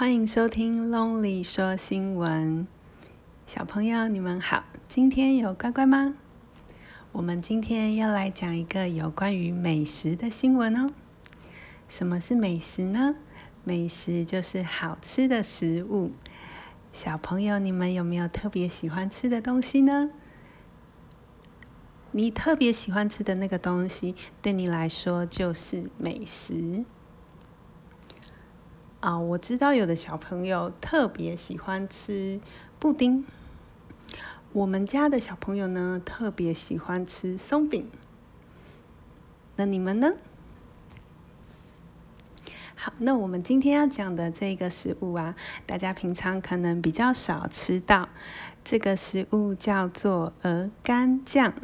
欢迎收听 Lonely 说新闻。小朋友，你们好，今天有乖乖吗？我们今天要来讲一个有关于美食的新闻哦。什么是美食呢？美食就是好吃的食物。小朋友，你们有没有特别喜欢吃的东西呢？你特别喜欢吃的那个东西，对你来说就是美食。啊，我知道有的小朋友特别喜欢吃布丁。我们家的小朋友呢，特别喜欢吃松饼。那你们呢？好，那我们今天要讲的这个食物啊，大家平常可能比较少吃到。这个食物叫做鹅肝酱。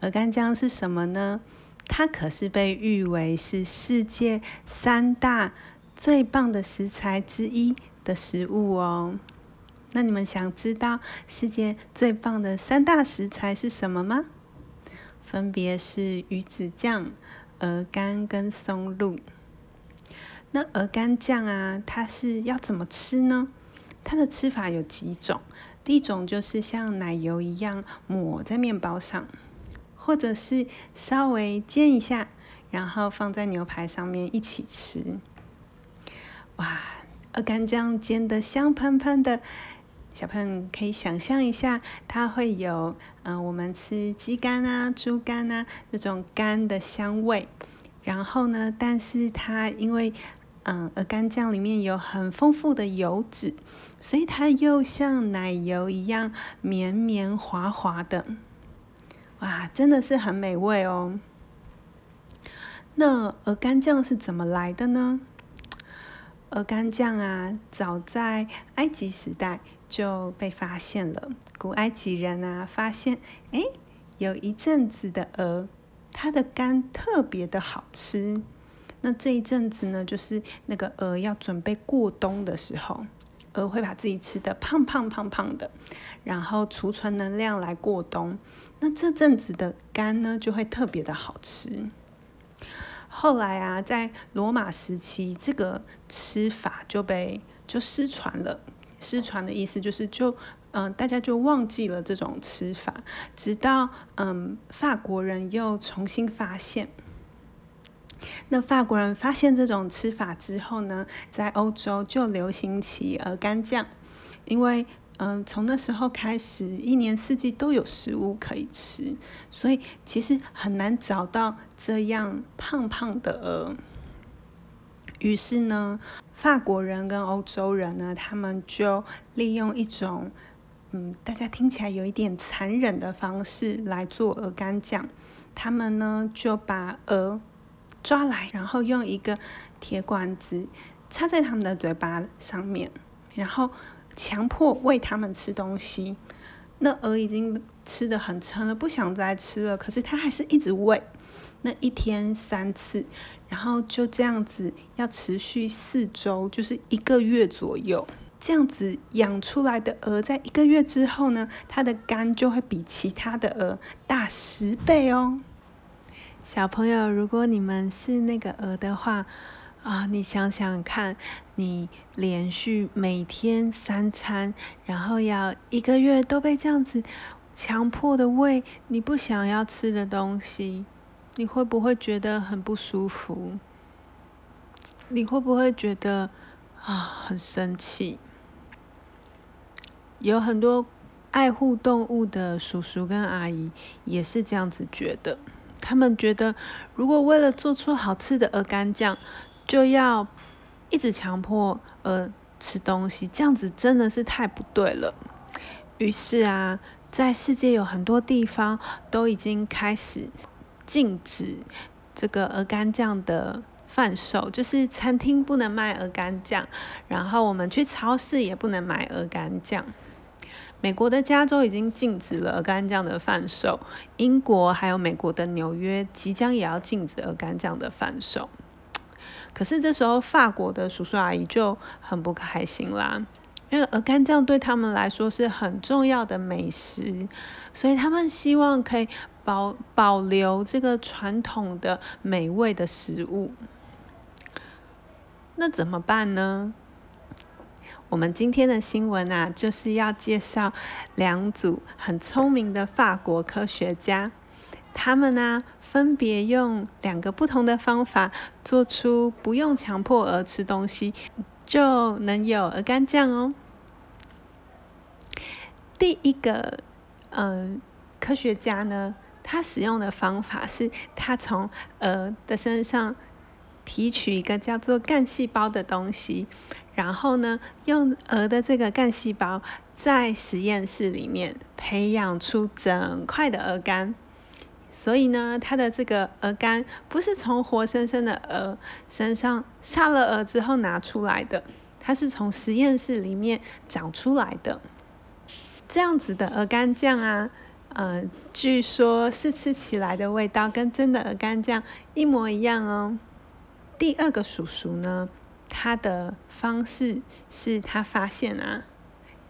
鹅肝酱是什么呢？它可是被誉为是世界三大。最棒的食材之一的食物哦，那你们想知道世界最棒的三大食材是什么吗？分别是鱼子酱、鹅肝跟松露。那鹅肝酱啊，它是要怎么吃呢？它的吃法有几种，第一种就是像奶油一样抹在面包上，或者是稍微煎一下，然后放在牛排上面一起吃。哇，鹅肝酱煎的香喷喷的，小朋友可以想象一下，它会有嗯、我们吃鸡肝啊、猪肝啊那种肝的香味。然后呢，但是它因为嗯，鹅肝酱里面有很丰富的油脂，所以它又像奶油一样绵绵滑滑的。哇，真的是很美味哦。那鹅肝酱是怎么来的呢？鹅肝酱啊，早在埃及时代就被发现了。古埃及人啊，发现，哎，有一阵子的鹅，它的肝特别的好吃。那这一阵子呢，就是那个鹅要准备过冬的时候，鹅会把自己吃得胖胖胖胖的，然后储存能量来过冬。那这阵子的肝呢，就会特别的好吃。后来啊，在罗马时期，这个吃法就被就失传了。失传的意思就是就，嗯，大家就忘记了这种吃法。直到嗯，法国人又重新发现。那法国人发现这种吃法之后呢，在欧洲就流行起鹅肝酱，因为。嗯，从那时候开始，一年四季都有食物可以吃，所以其实很难找到这样胖胖的鹅。于是呢，法国人跟欧洲人呢，他们就利用一种嗯，大家听起来有一点残忍的方式来做鹅肝酱。他们呢就把鹅抓来，然后用一个铁管子插在他们的嘴巴上面，然后。强迫喂他们吃东西，那鹅已经吃得很撑了，不想再吃了。可是它还是一直喂，那一天三次，然后就这样子要持续四周，就是一个月左右。这样子养出来的鹅，在一个月之后呢，它的肝就会比其他的鹅大十倍哦。小朋友，如果你们是那个鹅的话，啊，你想想看，你连续每天三餐，然后要一个月都被这样子强迫的喂你不想要吃的东西，你会不会觉得很不舒服？你会不会觉得啊很生气？有很多爱护动物的叔叔跟阿姨也是这样子觉得，他们觉得如果为了做出好吃的鹅肝酱，就要一直强迫呃吃东西，这样子真的是太不对了。于是啊，在世界有很多地方都已经开始禁止这个鹅肝酱的贩售，就是餐厅不能卖鹅肝酱，然后我们去超市也不能买鹅肝酱。美国的加州已经禁止了鹅肝酱的贩售，英国还有美国的纽约即将也要禁止鹅肝酱的贩售。可是这时候，法国的叔叔阿姨就很不开心啦，因为鹅肝酱对他们来说是很重要的美食，所以他们希望可以保保留这个传统的美味的食物。那怎么办呢？我们今天的新闻啊，就是要介绍两组很聪明的法国科学家，他们呢分别用两个不同的方法，做出不用强迫鹅吃东西就能有鹅肝酱哦。第一个，嗯、科学家呢，他使用的方法是，他从鹅的身上提取一个叫做干细胞的东西。然后呢，用鹅的这个干细胞在实验室里面培养出整块的鹅肝，所以呢，它的这个鹅肝不是从活生生的鹅身上杀了鹅之后拿出来的，它是从实验室里面长出来的。这样子的鹅肝酱啊，呃，据说是吃起来的味道跟真的鹅肝酱一模一样哦。第二个叔叔呢？他的方式是他发现啊，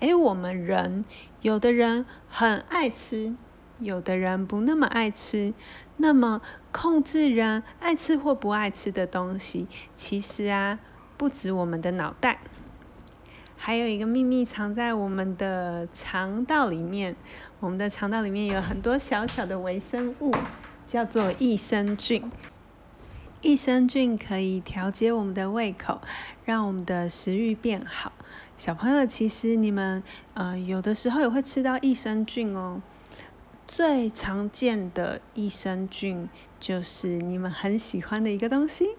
哎，我们人有的人很爱吃，有的人不那么爱吃。那么控制人爱吃或不爱吃的东西，其实啊，不止我们的脑袋，还有一个秘密藏在我们的肠道里面。我们的肠道里面有很多小小的微生物，叫做益生菌。益生菌可以调节我们的胃口，让我们的食欲变好。小朋友，其实你们呃有的时候也会吃到益生菌哦。最常见的益生菌就是你们很喜欢的一个东西。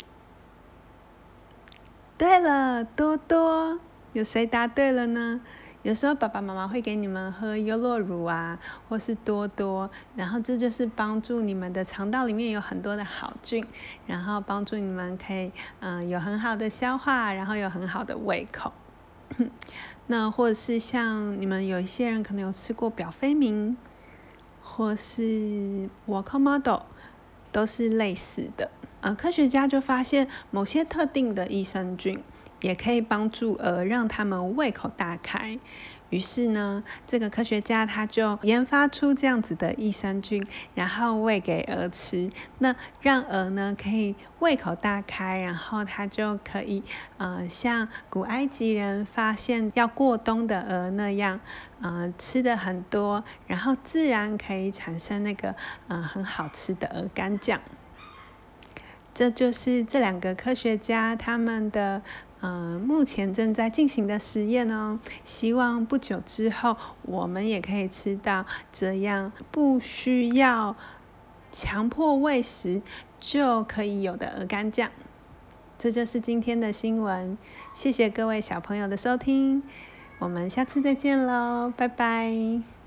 对了，多多，有谁答对了呢？有时候爸爸妈妈会给你们喝优酪乳啊，或是多多，然后这就是帮助你们的肠道里面有很多的好菌，然后帮助你们可以嗯、有很好的消化，然后有很好的胃口。那或者是像你们有一些人可能有吃过表飞鸣，或是 walk model，都是类似的。呃，科学家就发现某些特定的益生菌。也可以帮助鹅让他们胃口大开。于是呢，这个科学家他就研发出这样子的益生菌，然后喂给鹅吃。那让鹅呢可以胃口大开，然后它就可以呃像古埃及人发现要过冬的鹅那样，呃吃的很多，然后自然可以产生那个呃很好吃的鹅肝酱。这就是这两个科学家他们的。嗯，目前正在进行的实验哦，希望不久之后我们也可以吃到这样不需要强迫喂食就可以有的鹅肝酱。这就是今天的新闻，谢谢各位小朋友的收听，我们下次再见喽，拜拜。